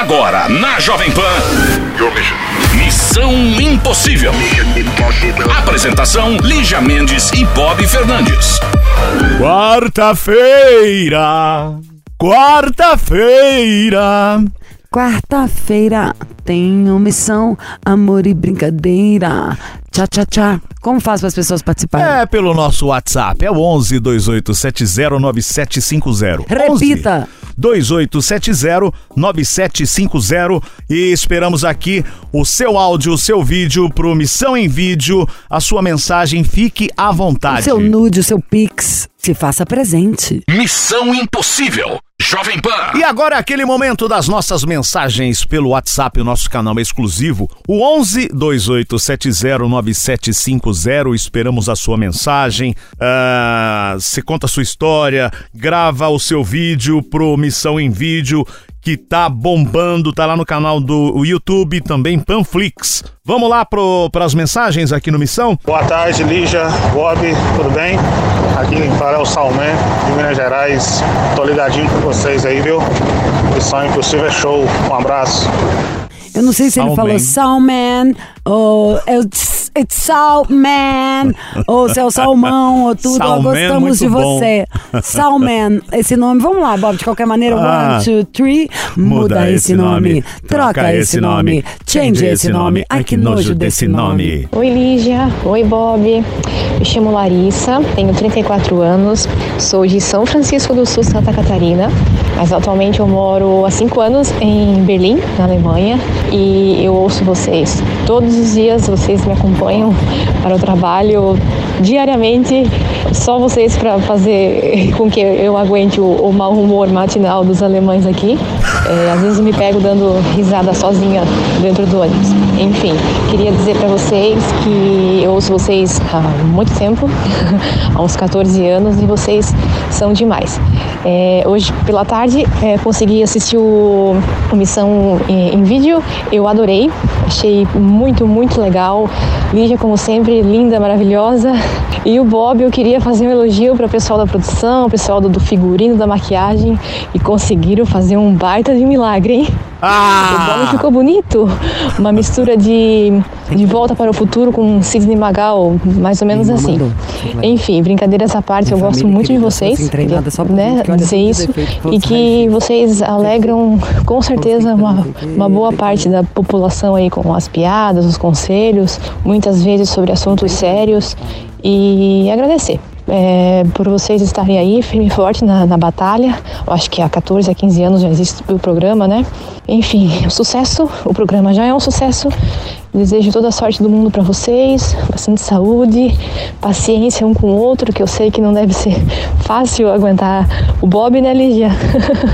Agora, na Jovem Pan. Missão Impossível. Apresentação: Lígia Mendes e Bob Fernandes. Quarta-feira, quarta-feira. Quarta-feira tenho missão, amor e brincadeira. Tchá, tchá, tchá. Como faz para as pessoas participarem? É pelo nosso WhatsApp, é o 11 28709750. Repita. 28709750 e esperamos aqui o seu áudio, o seu vídeo pro Missão em Vídeo, a sua mensagem, fique à vontade. O seu nude, o seu pix, se faça presente. Missão Impossível. Jovem Pan. E agora é aquele momento das nossas mensagens pelo WhatsApp, o nosso canal exclusivo, o 11 28709750. Esperamos a sua mensagem. Ah, você conta a sua história, grava o seu vídeo pro Missão em Vídeo que tá bombando, tá lá no canal do YouTube, também Panflix. Vamos lá para as mensagens aqui no Missão? Boa tarde, Lígia, Bob, tudo bem? Aqui em Farel Salmé, de Minas Gerais. Tô ligadinho com vocês aí, viu? Missão Impossível é show. Um abraço. Eu não sei se ele falou Salman, ou It's, it's Salman, ou se é o Salmão, ou tudo. Nós gostamos de você. Salman, esse nome. Vamos lá, Bob, de qualquer maneira. Ah. One, two, three. Muda, esse nome. Troca esse nome. Change esse nome. Ai, que nojo desse nome. Oi Lígia, oi Bob, me chamo Larissa, tenho 34 anos, sou de São Francisco do Sul, Santa Catarina, mas atualmente eu moro há 5 anos em Berlim, na Alemanha, e eu ouço vocês. Todos os dias vocês me acompanham para o trabalho diariamente, só vocês para fazer com que eu aguente o, o mau humor matinal dos alemães aqui. É, às vezes eu me pego dando risada sozinha dentro do ônibus. Enfim, queria dizer para vocês que eu ouço vocês há muito tempo, há uns 14 anos, e vocês são demais. É, hoje pela tarde é, consegui assistir o, o Missão em, em vídeo, eu adorei, achei muito, muito legal. Lígia, como sempre, linda, maravilhosa. E o Bob, eu queria fazer um elogio para o pessoal da produção, o pessoal do, do figurino, da maquiagem, e conseguiram fazer um baita de milagre, hein? Ah! O Bob ficou bonito. Uma mistura de De Volta para o Futuro com Sidney Magal, mais ou menos Minha assim. mandou. Enfim, brincadeiras à parte, eu Minha gosto família muito de vocês. assim, só pra né, dizer isso. E que vocês alegram, com certeza, uma, uma boa parte da população aí com as piadas, os conselhos, muitas vezes sobre assuntos sérios. E agradecer é, por vocês estarem aí firme e forte na, na batalha. Eu acho que há 14 a 15 anos já existe o programa, né? Enfim, um sucesso. O programa já é um sucesso. Desejo toda a sorte do mundo para vocês, bastante saúde, paciência um com o outro, que eu sei que não deve ser fácil aguentar o Bob, né, Lígia?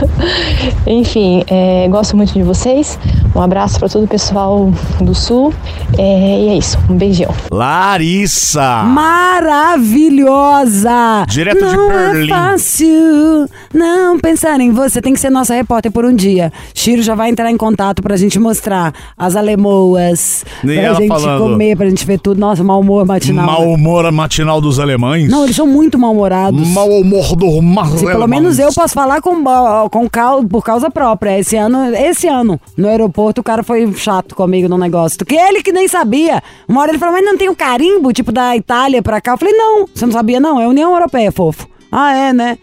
Enfim, é, gosto muito de vocês. Um abraço para todo o pessoal do Sul. É, e é isso. Um beijão. Larissa! Maravilhosa! Direto de não Berlim. é fácil não pensar em você. Tem que ser nossa repórter por um dia. Chiro já vai entrar em contato pra gente mostrar as alemoas, E pra ela gente falando. comer, pra gente ver tudo. Nossa, mau humor matinal. Mau humor matinal dos alemães? Não, eles são muito mal-humorados. Mau humor do mar Se pelo menos eu posso falar com, com cal- por causa própria. Esse ano, esse ano, no aeroporto, o cara foi chato comigo no negócio. Que ele que nem sabia. Uma hora ele falou, mas não tem um carimbo, tipo da Itália pra cá? Eu falei, não, você não sabia não, é União Europeia, fofo. Ah, é, né?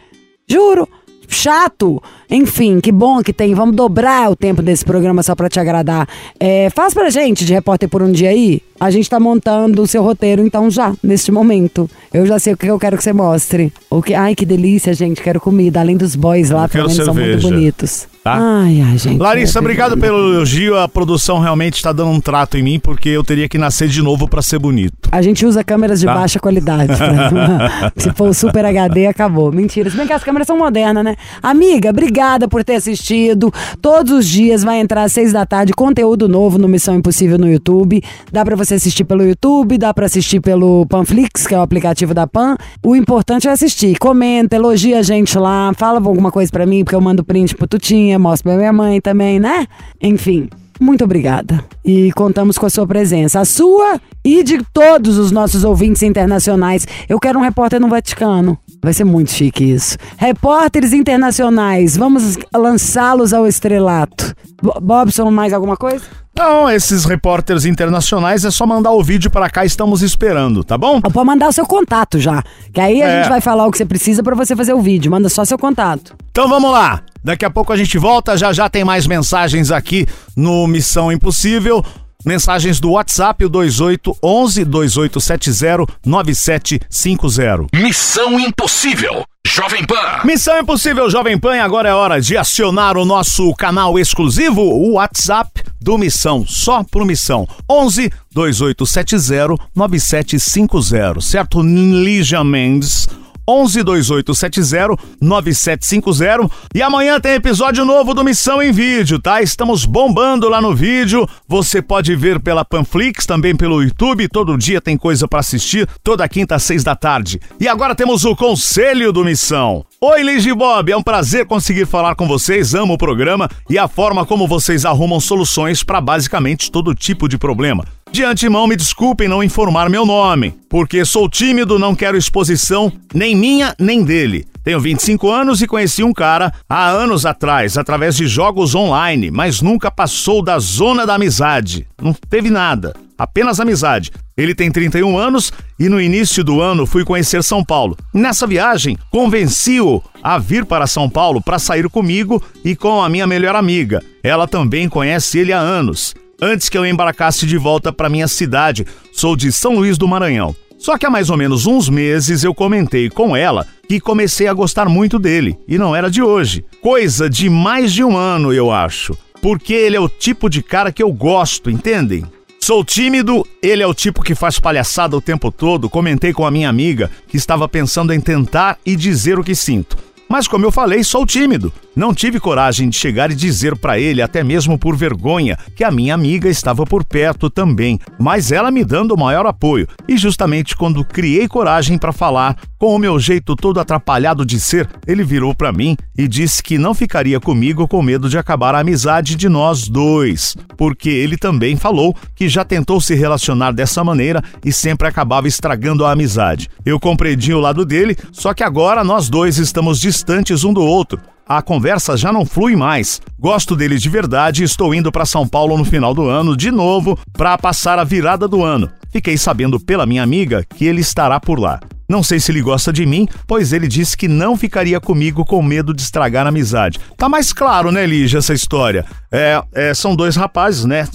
Juro. Chato. Enfim, que bom que tem. Vamos dobrar o tempo desse programa só pra te agradar. É, faz pra gente de repórter por um dia aí. A gente tá montando o seu roteiro, então já, neste momento. Eu já sei o que eu quero que você mostre. O que... Ai, que delícia, gente. Quero comida. Além dos boys lá, pelo menos são muito cerveja. bonitos. Tá? Ai, ai, gente. Larissa, é obrigado pelo elogio. A produção realmente está dando um trato em mim, porque eu teria que nascer de novo para ser bonito. A gente usa câmeras de Tá. baixa qualidade. pra- Se for o Super HD, acabou. Mentira. Se bem que as câmeras são modernas, né? Amiga, obrigada por ter assistido. Todos os dias vai entrar às seis da tarde conteúdo novo no Missão Impossível no YouTube. Dá pra você assistir pelo YouTube, dá pra assistir pelo Panflix, que é o aplicativo da Pan. O importante é assistir. Comenta, elogia a gente lá, fala alguma coisa pra mim, porque eu mando print pro Tutinha, mostro pra minha mãe também, né? Enfim. Muito obrigada. E contamos com a sua presença. A sua e de todos os nossos ouvintes internacionais. Eu quero um repórter no Vaticano. Vai ser muito chique isso. Repórteres internacionais, vamos lançá-los ao estrelato. Bo- Bobson, mais alguma coisa? Então, esses repórteres internacionais é só mandar o vídeo para cá, estamos esperando, tá bom? Ou pode mandar o seu contato já. Que aí a É. gente vai falar o que você precisa pra você fazer o vídeo. Manda só seu contato. Então vamos lá. Daqui a pouco a gente volta, já já tem mais mensagens aqui no Missão Impossível. Mensagens do WhatsApp, o 2811 2870 9750. Missão Impossível. Jovem Pan. Missão Impossível Jovem Pan, agora é hora de acionar o nosso canal exclusivo, o WhatsApp do Missão, só pro Missão. 11 2870 9750, certo? Lígia Mendes. 11 2870 9750 e amanhã tem episódio novo do Missão em Vídeo, tá? Estamos bombando lá no vídeo. Você pode ver pela Panflix, também pelo YouTube. Todo dia tem coisa pra assistir, toda quinta às seis da tarde. E agora temos o Conselho do Missão. Oi, Liz Bob, é um prazer conseguir falar com vocês. Amo o programa e a forma como vocês arrumam soluções para basicamente todo tipo de problema. De antemão, me desculpem não informar meu nome, porque sou tímido, não quero exposição, nem minha, nem dele. Tenho 25 anos e conheci um cara há anos atrás, através de jogos online, mas nunca passou da zona da amizade. Não teve nada, apenas amizade. Ele tem 31 anos e no início do ano fui conhecer São Paulo. Nessa viagem, convenci-o a vir para São Paulo para sair comigo e com a minha melhor amiga. Ela também conhece ele há anos antes que eu embarcasse de volta para minha cidade. Sou de São Luís do Maranhão. Só que há mais ou menos uns meses eu comentei com ela que comecei a gostar muito dele, e não era de hoje. Coisa de mais de um ano, eu acho. Porque ele é o tipo de cara que eu gosto, entendem? Sou tímido, ele é o tipo que faz palhaçada o tempo todo. Comentei com a minha amiga que estava pensando em tentar e dizer o que sinto. Mas como eu falei, sou tímido. Não tive coragem de chegar e dizer para ele, até mesmo por vergonha, que a minha amiga estava por perto também, mas ela me dando o maior apoio. E justamente quando criei coragem para falar, com o meu jeito todo atrapalhado de ser, ele virou para mim e disse que não ficaria comigo com medo de acabar a amizade de nós dois, porque ele também falou que já tentou se relacionar dessa maneira e sempre acabava estragando a amizade. Eu compreendi o lado dele, só que agora nós dois estamos distantes um do outro. A conversa já não flui mais. Gosto dele de verdade e estou indo para São Paulo no final do ano de novo para passar a virada do ano. Fiquei sabendo pela minha amiga que ele estará por lá. Não sei se ele gosta de mim, pois ele disse que não ficaria comigo com medo de estragar a amizade. Tá mais claro, né, Lígia, essa história? É, é, são dois rapazes, né?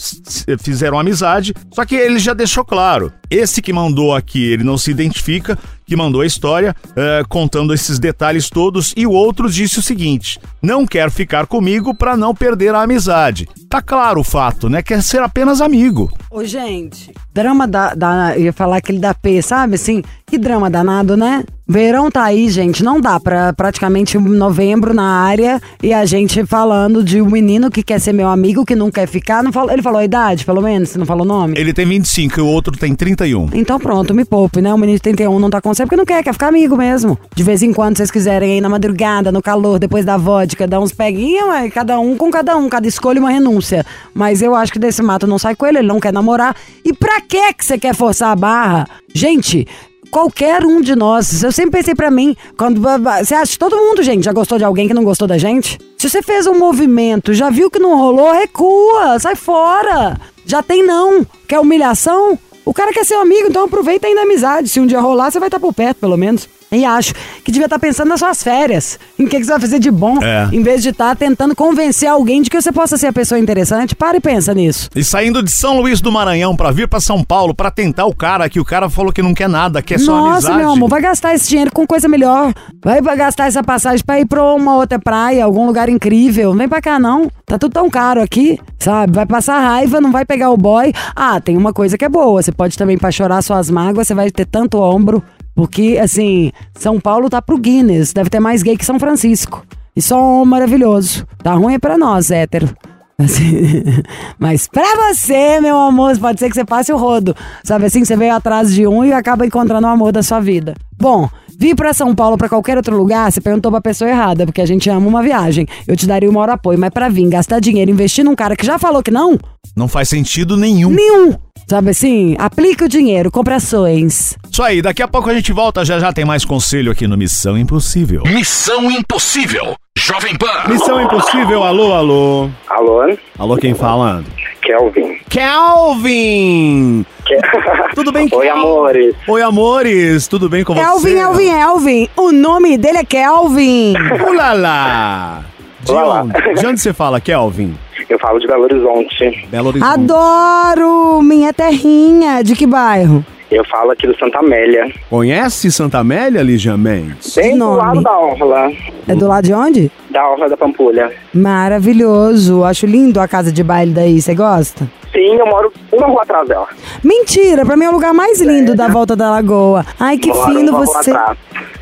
Fizeram amizade, só que ele já deixou claro. Esse que mandou aqui, ele não se identifica, que mandou a história, é, contando esses detalhes todos, e o outro disse o seguinte: não quer ficar comigo para não perder a amizade. Tá claro o fato, né? Quer ser apenas amigo. Ô, gente, drama da, da. Ia falar aquele da P, sabe assim? Que drama danado, né? Verão tá aí, gente. Não dá pra praticamente novembro na área e a gente falando de um menino que quer ser meu amigo, que não quer ficar. Não falou, ele falou a idade, pelo menos, se não falou o nome? Ele tem 25 e o outro tem 31. Então pronto, me poupe, né? O menino de 31 não tá com você porque não quer, quer ficar amigo mesmo. De vez em quando, vocês quiserem aí na madrugada, no calor, depois da vodka, dar uns peguinhos, é cada um com cada um, cada escolha uma renúncia. Mas eu acho que desse mato não sai com ele, ele não quer namorar. E pra que que você quer forçar a barra? Gente, qualquer um de nós, eu sempre pensei pra mim, quando você acha que todo mundo, gente, já gostou de alguém que não gostou da gente? Se você fez um movimento, já viu que não rolou, recua, sai fora. Já tem não. Quer humilhação? O cara quer ser um amigo, então aproveita ainda a amizade. Se um dia rolar, você vai estar por perto, pelo menos. E acho que devia estar pensando nas suas férias. Em que, que você vai fazer de bom. É. Em vez de estar tentando convencer alguém de que você possa ser a pessoa interessante. Para e pensa nisso. E saindo de São Luís do Maranhão pra vir pra São Paulo pra tentar o cara que o cara falou que não quer nada, quer só Nossa, amizade. meu amor, vai gastar esse dinheiro com coisa melhor. Vai gastar essa passagem pra ir pra uma outra praia, algum lugar incrível. Não vem pra cá, não. Tá tudo tão caro aqui, sabe? Vai passar raiva, não vai pegar o boy. Ah, tem uma coisa que é boa. Você pode também, pra chorar suas mágoas, você vai ter tanto ombro. Porque, assim, São Paulo tá pro Guinness. Deve ter mais gay que São Francisco. E só um maravilhoso. Tá ruim é pra nós, hétero. Assim, mas pra você, meu amor, pode ser que você passe o rodo. Sabe assim, você veio atrás de um e acaba encontrando o amor da sua vida. Bom, vir pra São Paulo, pra qualquer outro lugar, você perguntou pra pessoa errada, porque a gente ama uma viagem. Eu te daria o maior apoio, mas pra vir, gastar dinheiro, investir num cara que já falou que não, Não faz sentido nenhum. nenhum. Sabe assim? Aplica o dinheiro, compra ações. Isso aí, daqui a pouco a gente volta, já já tem mais conselho aqui no Missão Impossível. Missão Impossível. Jovem Pan. Missão Impossível, alô, alô. Alô, Alô, quem fala? Kelvin. Kelvin! Que- Tudo bem, Oi, Kel- amores. Oi, amores, tudo bem com você? Elvin, Elvin, Elvin. O nome dele é Kelvin. Ulala! De Olá. onde? De onde você fala, Kelvin? Eu falo de Belo Horizonte. Belo Horizonte. Adoro minha terrinha. De que bairro? Eu falo aqui do Santa Amélia. Conhece Santa Amélia, Lígia Mendes? Bem do nome? lado da orla. É do lado de onde? Da orla da Pampulha. Maravilhoso. Acho lindo a casa de baile daí. Você gosta? Sim, eu moro uma rua atrás dela. Mentira, pra mim é o lugar mais lindo da volta da lagoa. Ai, que Moro fino você.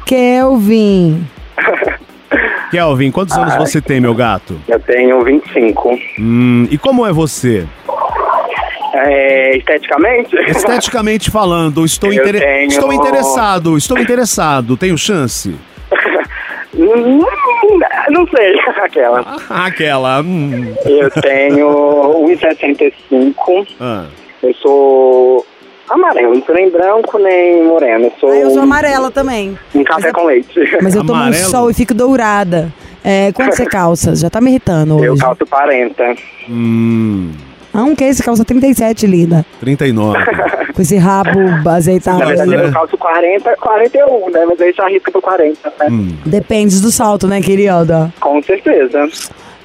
Kelvin. Kelvin, quantos anos você tem, meu gato? Eu tenho 25. Hum, e como é você? É, esteticamente? Esteticamente falando, estou, Eu intere- tenho- estou interessado, estou interessado, tenho chance? Não sei, aquela. Ah, aquela. hum. Eu tenho 1,65. Ah. Eu sou amarelo, não sou nem branco nem moreno. Eu sou, Ah, eu sou amarela também. um café com leite. Mas eu tomo um Amarelo? sol e fico dourada. É, quanto você calça? Já tá me irritando Eu hoje. calço 40. Hum, Ah, um que esse calça 37, linda. 39. Com esse rabo azeitado. Na verdade, né? eu calço 40, 41, né? Mas aí já arrisca pro 40, né? Hum. Depende do salto, né, querida? Com certeza.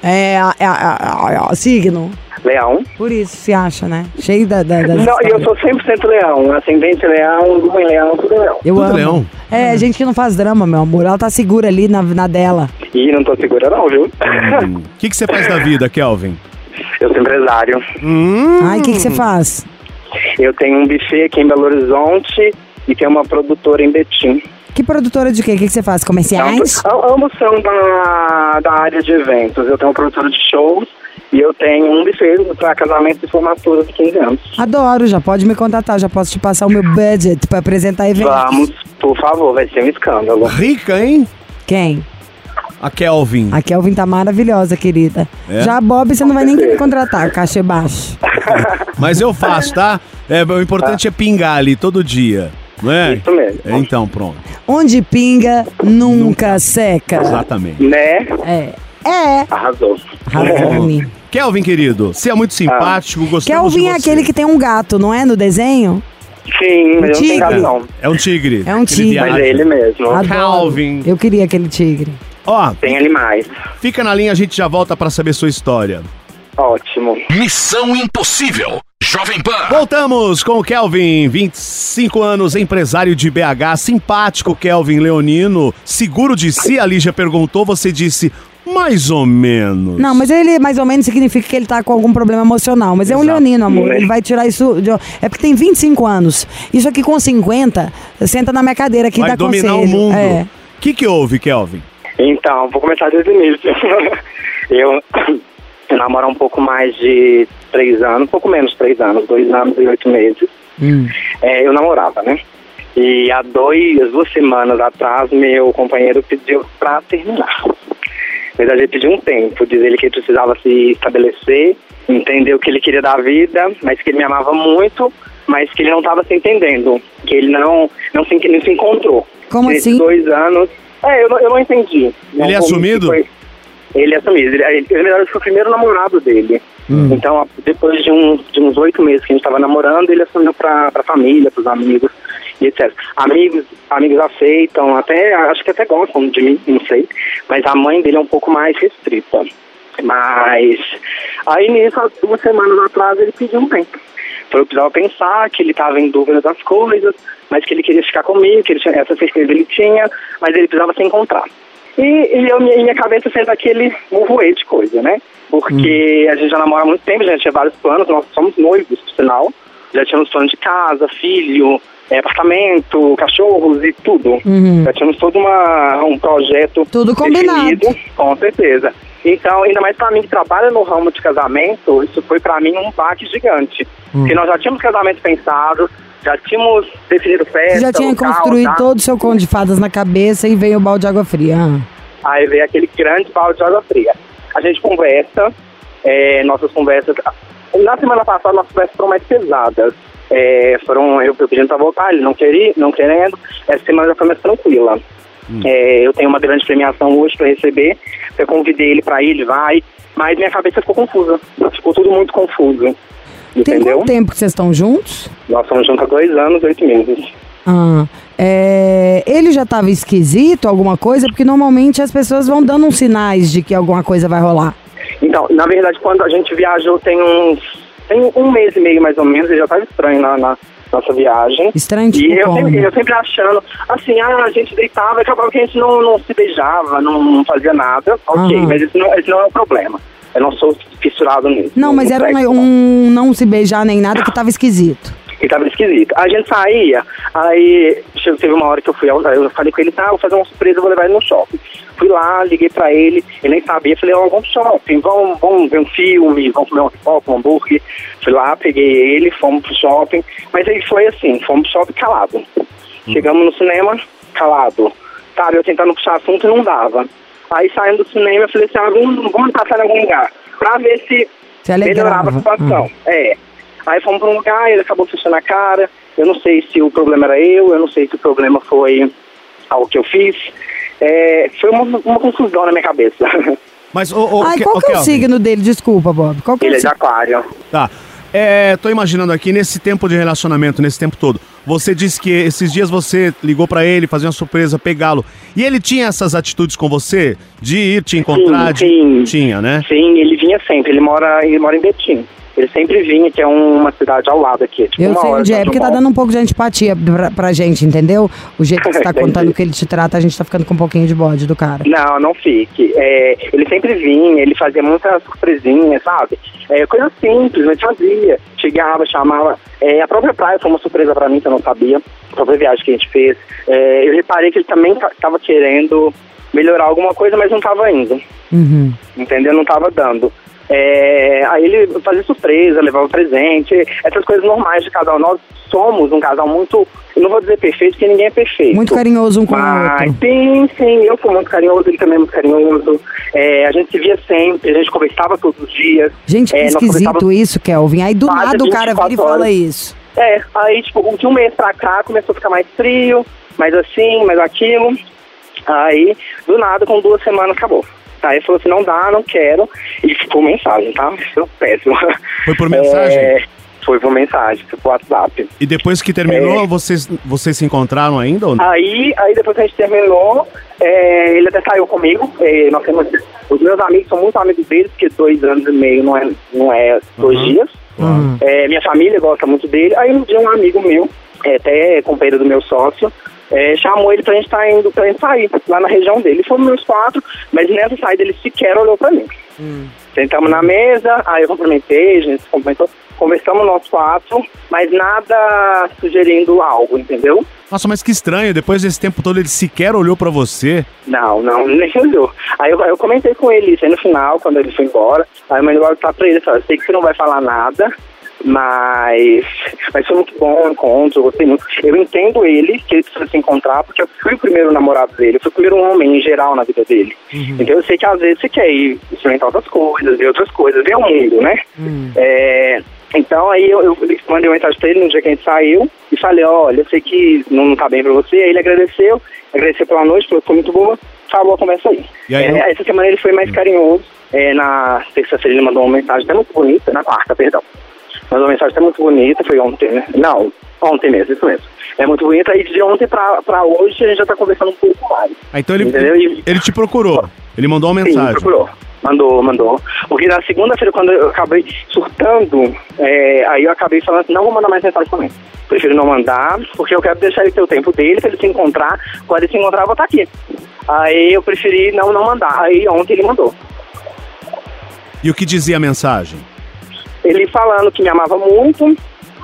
É, a- a- a- a- signo. Leão. Por isso se acha, né? Cheio da, da, das Não, e eu histórias. sou 100% leão. Ascendente leão, lua em leão, tudo leão. Eu Tudo amo. leão. É, gente que não faz drama, meu amor. Ela tá segura ali na, na dela. E não tô segura não, viu? Hum. O que, que você faz da vida, Kelvin? Eu sou empresário. Hum, Ai, o que você faz? Eu tenho um buffet aqui em Belo Horizonte e tenho uma produtora em Betim. Que produtora de quê? O que você faz? Comerciais? Ambos, ambos são da, da área de eventos. Eu tenho uma produtora de shows e eu tenho um buffet para casamento e formatura de 15 anos. Adoro, já pode me contatar, já posso te passar o meu budget pra apresentar eventos. Vamos, por favor, vai ser um escândalo. rica, hein? Quem? A Kelvin. A Kelvin tá maravilhosa, querida. É? Já a Bob você não vai nem querer contratar, cachê baixo. Mas eu faço, tá? É, o importante é pingar ali todo dia. Não é? Isso mesmo. É, Então, pronto. Onde pinga, nunca seca. Exatamente. Né? É. É. Arrasou. Razão. Kelvin, querido, você é muito simpático, gostamos Kelvin de é aquele que tem um gato, não é? No desenho? Sim, não tigre. tenho gado não. É um tigre. É um tigre. Mas é ele mesmo. Adoro. Calvin. Eu queria aquele tigre. Ó, Tem animais. fica na linha, a gente já volta pra saber sua história. Ótimo. Missão Impossível. Jovem Pan. Voltamos com o Kelvin, 25 anos, empresário de BH, simpático Kelvin Leonino, seguro de si, a Lígia perguntou, você disse, mais ou menos. Não, mas ele mais ou menos significa que ele tá com algum problema emocional. Mas é um Exato. leonino, amor. Ele vai tirar isso. de- É porque tem 25 anos. Isso aqui com 50, senta na minha cadeira aqui Vai dá dominar conselho. o mundo. É. O que que houve, Kelvin? Então, vou começar desde o início. eu, eu namoro há um pouco mais de três anos, um pouco menos de três anos, dois anos e oito meses. Hum. É, eu namorava, né? E há dois, duas semanas atrás, meu companheiro pediu pra terminar. Na verdade, ele pediu um tempo, diz ele que ele precisava se estabelecer, entender o que ele queria da vida, mas que ele me amava muito, mas que ele não estava se entendendo, que ele não, não, se, não se encontrou. Como Nesses assim? dois anos. É, eu não, eu não entendi. Não Ele é assumido? foi- Ele é assumido. Ele, ele, verdade, foi o primeiro namorado dele. Então, depois de, um, de uns oito meses que a gente estava namorando, ele assumiu pra, pra família, pros amigos e etc. Amigos, amigos aceitam, até acho que até gostam de mim, não sei. Mas a mãe dele é um pouco mais restrita. Mas aí nisso, há duas semanas atrás, ele pediu um tempo. Eu precisava pensar que ele estava em dúvida das coisas, mas que ele queria ficar comigo, que ele tinha, essa certeza ele tinha, mas ele precisava se encontrar. E, e eu, minha, cabeça fez aquele movoê de coisa, né? Porque a gente já namora há muito tempo, já tinha vários planos, nós somos noivos, por sinal. Já tínhamos plano de casa, filho, eh, apartamento, cachorros e tudo. Uhum. Já tínhamos todo uma, um projeto Tudo combinado. definido, com certeza. Então, ainda mais pra mim que trabalha no ramo de casamento, isso foi pra mim um baque gigante. Porque nós já tínhamos casamento pensado, já tínhamos definido festa. Você já tinha local, construído tá? todo o seu conto de fadas na cabeça e veio o balde de água fria. Aí veio aquele grande balde de água fria. A gente conversa, é, nossas conversas. Na semana passada, nossas conversas foram mais pesadas. É, foram eu, pedindo pra voltar, ele não queria, não querendo. Essa semana já foi mais tranquila. É, eu tenho uma grande premiação hoje para receber. Eu convidei ele para ir, ele vai. Mas minha cabeça ficou confusa. Ficou tudo muito confuso. Tem Entendeu? quanto tempo que vocês estão juntos? Nós estamos juntos há dois anos, oito meses. Ah, é, ele já estava esquisito, alguma coisa? Porque normalmente as pessoas vão dando uns sinais de que alguma coisa vai rolar. Então, na verdade, quando a gente viajou tem uns. Tem um mês e meio mais ou menos, ele já estava estranho na, na nossa viagem. Estranho E eu sempre, eu sempre achando, assim, ah, a gente deitava e acabava que a gente não, não se beijava, não, não fazia nada. Ok, Aham. mas isso não, isso não é um problema. Eu não sou fissurado nisso. Não, mas era um, não. um não se beijar nem nada que tava esquisito. E tava esquisito. A gente saía, aí teve uma hora que eu fui, ao- eu falei com ele, tá, vou fazer uma surpresa, vou levar ele no shopping. Fui lá, liguei pra ele, ele nem sabia, falei, ó, vamos pro shopping, vamos, vamos ver um filme, vamos comer um pipoca, um hambúrguer. Fui lá, peguei ele, fomos pro shopping, mas aí foi assim, fomos pro shopping calado. Chegamos no cinema, calado. Sabe, eu tentando puxar assunto e não dava. Aí saindo do cinema, eu falei assim, ah, vamos, vamos passar em algum lugar, pra ver se Se melhorava a situação. É. Aí fomos pra um lugar, ele acabou fechando a cara. Eu não sei se o problema era eu, eu não sei se o problema foi algo que eu fiz. É, foi uma, uma confusão na minha cabeça. Mas, ô, ô, Ai, Ke- qual que é o signo dele? Desculpa, Bob. Qual que é ele o é de aquário. Tá. É, tô imaginando aqui, nesse tempo de relacionamento, nesse tempo todo, você disse que esses dias você ligou pra ele, fazer uma surpresa, pegá-lo. E ele tinha essas atitudes com você? De ir te encontrar? de- sim. Tinha, né? Sim, ele vinha sempre. Ele mora, ele mora em Betim. Ele sempre vinha, que é uma cidade ao lado aqui. Tipo, Eu sei onde de é, porque tá dando um pouco de antipatia pra, pra gente, entendeu? O jeito que você tá contando que ele te trata, a gente tá ficando com um pouquinho de bode do cara. Não, não fique. É, ele sempre vinha, ele fazia muita surpresinha, sabe? É, coisa simples, mas fazia. Chegava, chamava. É, a própria praia foi uma surpresa pra mim, que eu não sabia. A própria viagem que a gente fez. É, eu reparei que ele também estava querendo melhorar alguma coisa, mas não estava indo. Uhum. Entendeu? Não estava dando. É, aí ele fazia surpresa, levava presente, essas coisas normais de casal. Nós somos um casal muito, não vou dizer perfeito, porque ninguém é perfeito. Muito carinhoso um com o outro. sim, sim, eu sou muito carinhoso, ele também é muito carinhoso. É, a gente se via sempre, a gente conversava todos os dias. Gente, que É, esquisito isso, Kelvin. Aí do nada o cara vira e 24 fala isso. É, aí tipo, de um mês pra cá começou a ficar mais frio, mais assim, mais aquilo. Aí, do nada, com duas semanas acabou. Aí ele falou assim, não dá, não quero. E ficou mensagem, tá? Foi péssimo. Foi por mensagem? É, foi por mensagem, foi por WhatsApp. E depois que terminou, É. vocês, vocês se encontraram ainda ou não? Aí, aí depois que a gente terminou, é, ele até saiu comigo. É, nós temos, os meus amigos são muito amigos dele, porque dois anos e meio não é, não é dois Uhum. dias. Uhum. Minha família gosta muito dele. Aí um dia um amigo meu, é, até companheiro do meu sócio, é, chamou ele pra gente estar indo pra gente sair lá na região dele. Fomos meus quatro, mas nessa saída ele sequer olhou pra mim. Sentamos na mesa, aí eu cumprimentei, a gente se cumprimentou, conversamos nós quatro, mas nada sugerindo algo, entendeu? Nossa, mas que estranho, depois desse tempo todo ele sequer olhou pra você. Não, não, nem olhou. Aí eu, eu comentei com ele isso aí no final, quando ele foi embora. Aí eu mandei logo tá pra ele, eu sei que você não vai falar nada, mas, mas foi muito bom o encontro, eu gostei muito. Eu entendo ele, que ele precisa se encontrar, porque eu fui o primeiro namorado dele, eu fui o primeiro homem em geral na vida dele. Então eu sei que às vezes você quer ir experimentar outras coisas, ver outras coisas, ver o mundo, né? É, então aí eu, eu mandei uma mensagem pra ele no dia que a gente saiu e falei, olha, eu sei que não, não tá bem pra você. Aí ele agradeceu, agradeceu pela noite, falou que foi muito boa, acabou a conversa aí. Aí, É, eu- Essa semana ele foi mais carinhoso. É, na terça-feira ele mandou uma mensagem até muito bonita, na quarta, perdão. Mensagem até muito bonita, foi ontem, né? Não, ontem mesmo, isso mesmo. É muito bonita, e de ontem pra, pra hoje a gente já tá conversando um pouco mais. Ah, então ele, Entendeu? Ele te procurou. Ele mandou uma Sim, mensagem. procurou. Mandou, mandou. Porque na segunda-feira, quando eu acabei surtando, é, aí eu acabei falando assim, não vou mandar mais mensagem também. Prefiro não mandar, porque eu quero deixar ele ter o tempo dele, pra ele se encontrar. Quando ele se encontrar, eu vou estar aqui. Aí eu preferi não, não mandar. Aí ontem ele mandou. E o que dizia a mensagem? Ele falando que me amava muito,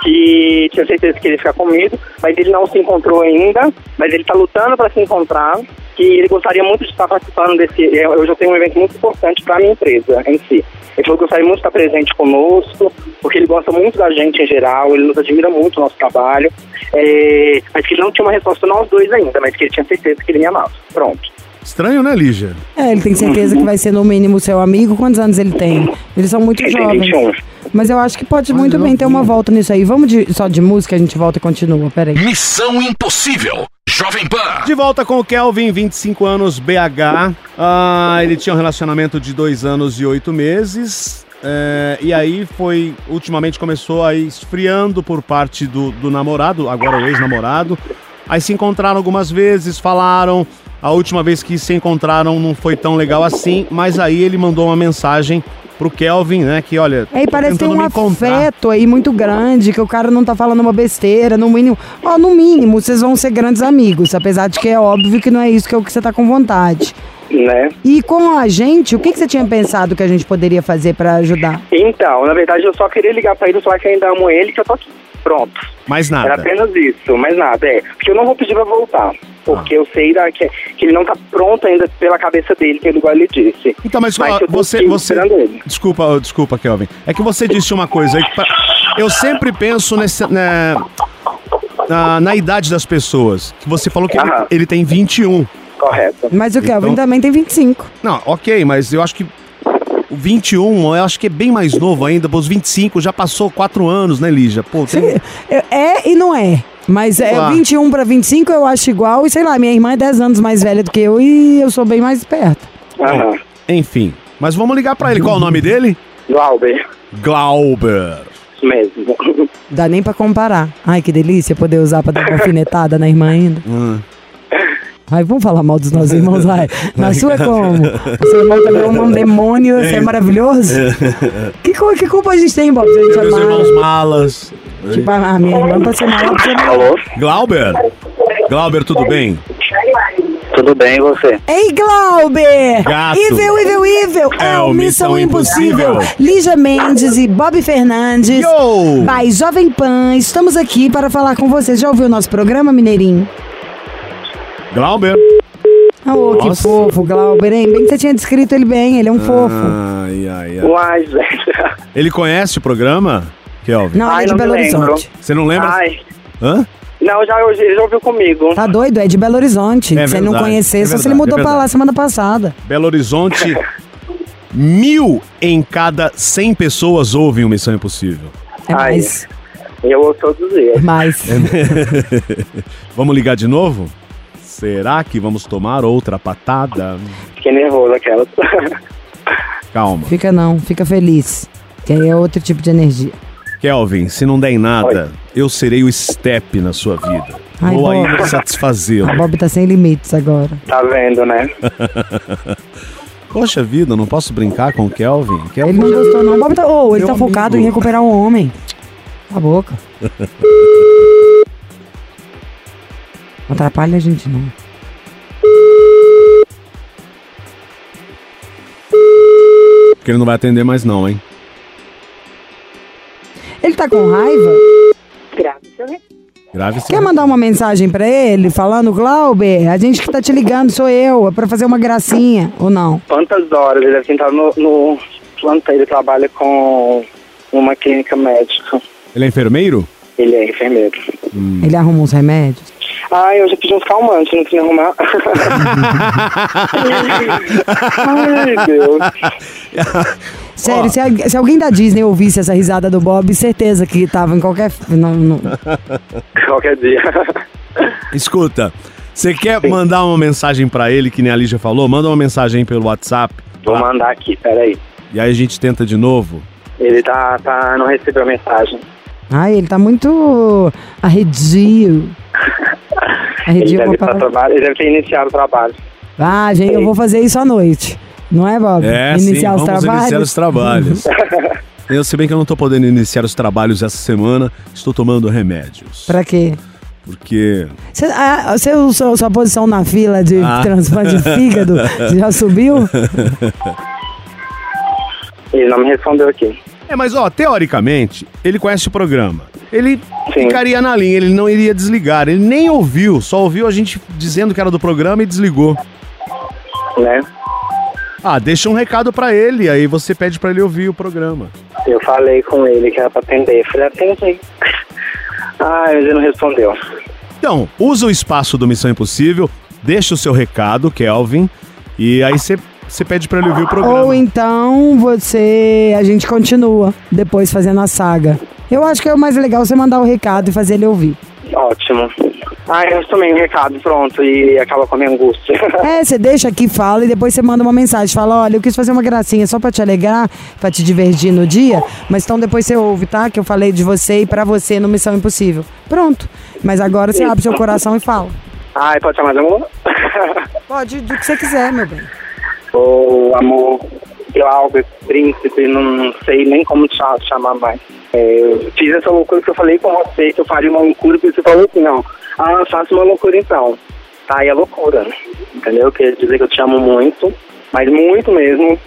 que tinha certeza que ele ia ficar comigo, mas ele não se encontrou ainda, mas ele tá lutando para se encontrar, que ele gostaria muito de estar participando desse. é, Hoje eu tenho um evento muito importante para a minha empresa em si. Ele falou que gostaria muito de estar presente conosco, porque ele gosta muito da gente em geral, ele nos admira muito o nosso trabalho. É, mas que ele não tinha uma resposta nós dois ainda, mas que ele tinha certeza que ele me amava. Pronto. Estranho, né, Lígia? É, ele tem certeza que vai ser no mínimo seu amigo. Quantos anos ele tem? Eles são muito Ele tem jovens. 21. Mas eu acho que pode Mas muito bem ter uma volta nisso aí. Vamos de- só de música, a gente volta e continua. Peraí. Missão Impossível. Jovem Pan. De volta com o Kelvin, 25 anos, BH. Ah, ele tinha um relacionamento de dois anos e oito meses. é, e aí foi, ultimamente começou a ir esfriando por parte do, do namorado, agora o ex-namorado. Aí se encontraram algumas vezes, falaram. A última vez que se encontraram não foi tão legal assim, mas aí ele mandou uma mensagem pro Kelvin, né? Que olha. Aí tô parece que tem um afeto aí muito grande, que o cara não tá falando uma besteira, no mínimo. Ó, no mínimo, vocês vão ser grandes amigos, apesar de que é óbvio que não é isso que é o que você tá com vontade. Né? E com a gente, o que, que você tinha pensado que a gente poderia fazer pra ajudar? Então, na verdade, eu só queria ligar pra ele e falar que ainda amo ele, que eu tô aqui. Pronto. Mais Era nada. apenas isso, mais nada, é. Porque eu não vou pedir pra voltar. Porque Ah. eu sei da, que, que ele não tá pronto ainda pela cabeça dele, que ele igual ele disse. Então, mas, Mas ó, você, você, desculpa, desculpa, Kelvin. É que você disse uma coisa eu sempre penso nesse, né, na, na idade das pessoas. Que você falou que ele, ele tem 21. Correto. Mas o Kelvin Então- também tem 25. Não, ok, mas eu acho que 21, eu acho que é bem mais novo ainda. Os 25 já passou 4 anos, né, Lígia? Pô, tem... É- É e não é. Mas é Claro. 21 pra 25 eu acho igual. E sei lá, minha irmã é 10 anos mais velha do que eu e eu sou bem mais esperta. Aham. Enfim. Mas vamos ligar pra ele. Qual é o nome dele? Glauber, Glauber. isso mesmo. Dá nem pra comparar. Ai, que delícia poder usar pra dar uma alfinetada na irmã ainda. Hum. Ai, vamos falar mal dos nossos irmãos, vai. Na sua é como? O seu irmão também é um demônio, você é maravilhoso? Que, que culpa a gente tem, Bob? Se a gente é irmãos malas. Tipo, a minha irmã pra ser mala, pra ser mala. Alô? Glauber? Glauber, tudo bem? Tudo bem, e você? Ei, Glauber! Gato. Evil, Evil, Evil! É, É o o Missão Missão Impossível! Impossível. Lígia Mendes e Bob Fernandes. Yo! By Jovem Pan, estamos aqui para falar com vocês. Já ouviu o nosso programa, Mineirinho? Glauber? Oh, que Nossa. fofo, Glauber, hein? Bem que você tinha descrito ele bem, ele é um fofo. Ai, ai, ai. Uai, gente. Ele conhece o programa, Kelvin? Não, Ai, ele é de não Belo lembro. Horizonte. Você não lembra? Ai. Hã? Não, já, já, já ouviu comigo. Tá doido? É de Belo Horizonte. É se ele não verdade, conhecer, é só se verdade, ele mudou é pra lá verdade. semana passada. Belo Horizonte, mil em cada 100 pessoas ouvem o Missão Impossível. É Ai. mais. Eu ouço todos os dias. É mais. Vamos ligar de novo? Será que vamos tomar outra patada? Fiquei nervoso aquela. Calma. Fica não, fica feliz. Que aí é outro tipo de energia. Kelvin, se não der em nada, eu serei o step na sua vida. Ai, Vou Bob. ainda satisfazê-lo. A Bob tá sem limites agora. tá vendo, né? Poxa vida, não posso brincar com o Kelvin? Kelvin Ele não gostou, não. O Bob tá. Oh, ele tá focado em recuperar um homem. Cala a boca. Não atrapalha a gente, não. Porque ele não vai atender mais não, hein? Ele tá com raiva? Grave esse Quer mandar uma mensagem pra ele falando, Glauber, a gente que tá te ligando sou eu, é pra fazer uma gracinha, ou não? Quantas horas? Ele deve ter entrado no, no plantão. Ele trabalha com uma clínica médica. Ele é enfermeiro? Ele é enfermeiro. Ele arruma uns remédios? Ai, eu já pedi uns calmantes, não queria arrumar. Ai, Deus. Sério, se, a- se alguém da Disney ouvisse essa risada do Bob, certeza que tava em qualquer. Não, não. Qualquer dia. Escuta, você quer mandar uma mensagem pra ele, que nem a Lígia falou? Manda uma mensagem aí pelo WhatsApp. Vou tá? mandar aqui, peraí. E aí a gente tenta de novo. Ele tá, tá, não recebeu a mensagem. Ai, ele tá muito arredio. Ele é deve, trabalho, ele deve ter iniciado o trabalho. Ah, gente, eu vou fazer isso à noite. Não é, Bob? É, iniciar sim, os vamos trabalhos. iniciar os trabalhos. eu, se bem que eu não tô podendo iniciar os trabalhos essa semana, estou tomando remédios. Pra quê? Porque Cê, ah, seu, sua, sua posição na fila de Ah. transplante de fígado já subiu? Ele não me respondeu aqui. É, mas ó, teoricamente, ele conhece o programa. Ele Sim. ficaria na linha, ele não iria desligar. Ele nem ouviu, só ouviu a gente dizendo que era do programa e desligou. né? Ah, deixa um recado pra ele, aí você pede pra ele ouvir o programa. Eu falei com ele que era pra atender. Falei, atende. Ah, mas ele não respondeu. Então, usa o espaço do Missão Impossível, deixa o seu recado, Kelvin, e aí você você pede pra ele ouvir o programa. Ou então você. A gente continua depois fazendo a saga. Eu acho que é o mais legal você mandar o recado e fazer ele ouvir. Ótimo. Ah, eu tomei um recado, pronto, e acaba com a minha angústia. É, você deixa aqui, fala e depois você manda uma mensagem. Fala, olha, eu quis fazer uma gracinha só pra te alegrar, pra te divertir no dia, mas então depois você ouve, tá? Que eu falei de você e pra você no Missão Impossível. Pronto. Mas agora você abre seu coração e fala. Ai, pode chamar de amor? Pode, do que você quiser, meu bem. Ô, amor, Glauber, príncipe, não sei nem como te cha- chamar mais. É, eu fiz essa loucura que eu falei com você, que eu faria uma loucura, e você falou assim, não. Ah, faça uma loucura então. Tá, é loucura, entendeu? Eu queria dizer que eu te amo muito, mas muito mesmo,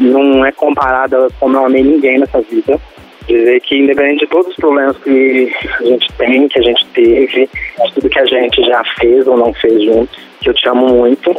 não é comparada como eu amei ninguém nessa vida. Dizer que independente de todos os problemas que a gente tem, que a gente teve, de tudo que a gente já fez ou não fez juntos, que eu te amo muito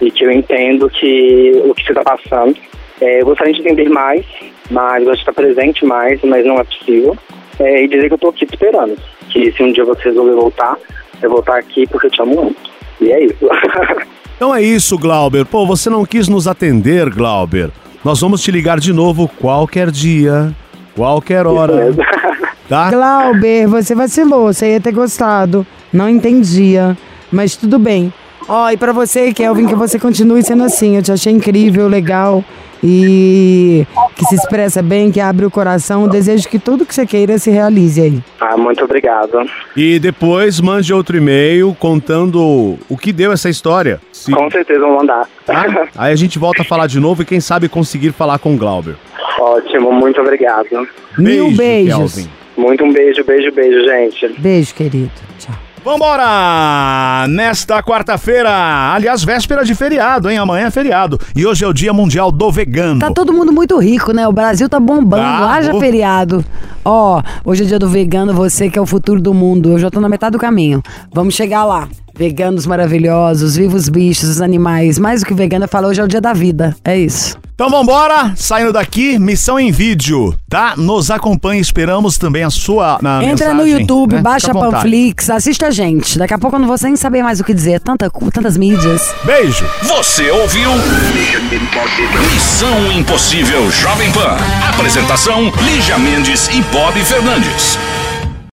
e que eu entendo que o que você está passando. É, eu gostaria de entender mais, mas eu gostaria de estar presente mais, mas não é possível. É, e dizer que eu estou aqui te esperando. Que se um dia você resolver voltar, eu vou estar aqui porque eu te amo muito. E é isso. Então é isso, Glauber. Pô, você não quis nos atender, Glauber. Nós vamos te ligar de novo qualquer dia, qualquer hora, tá? Glauber, você vacilou, você ia ter gostado. Não entendia, mas tudo bem. Ó, e pra você, Kelvin, que você continue sendo assim. Eu te achei incrível, legal e que se expressa bem, que abre o coração. Desejo que tudo que você queira se realize aí. ah, muito obrigado. E depois mande outro e-mail contando o que deu essa história. Se- Com certeza vou mandar. tá? Aí a gente volta a falar de novo e quem sabe conseguir falar com o Glauber. Ótimo, muito obrigado. Mil Beijo, beijos. Kelvin. Muito um beijo, beijo, beijo, gente. Beijo, querido. Vambora! Nesta quarta-feira, aliás, véspera de feriado, hein? Amanhã é feriado. E hoje é o Dia Mundial do Vegano. Tá todo mundo muito rico, né? O Brasil tá bombando. Tá, Haja feriado. Ó, hoje é dia do vegano, você que é o futuro do mundo. Eu já tô na metade do caminho. Vamos chegar lá. Veganos maravilhosos, vivos os bichos, os animais. Mais do que vegano, eu falo, hoje é o dia da vida. É isso. Então vambora, saindo daqui, missão em vídeo, tá? Nos acompanhe, esperamos também a sua na Entra no mensagem, YouTube, né? baixa vontade. Panflix, assista a gente. Daqui a pouco eu não vou nem saber mais o que dizer. Tanta, cu- tantas mídias. Beijo! Você ouviu? Missão Impossível Jovem Pan. Apresentação: Lígia Mendes e Bob Fernandes.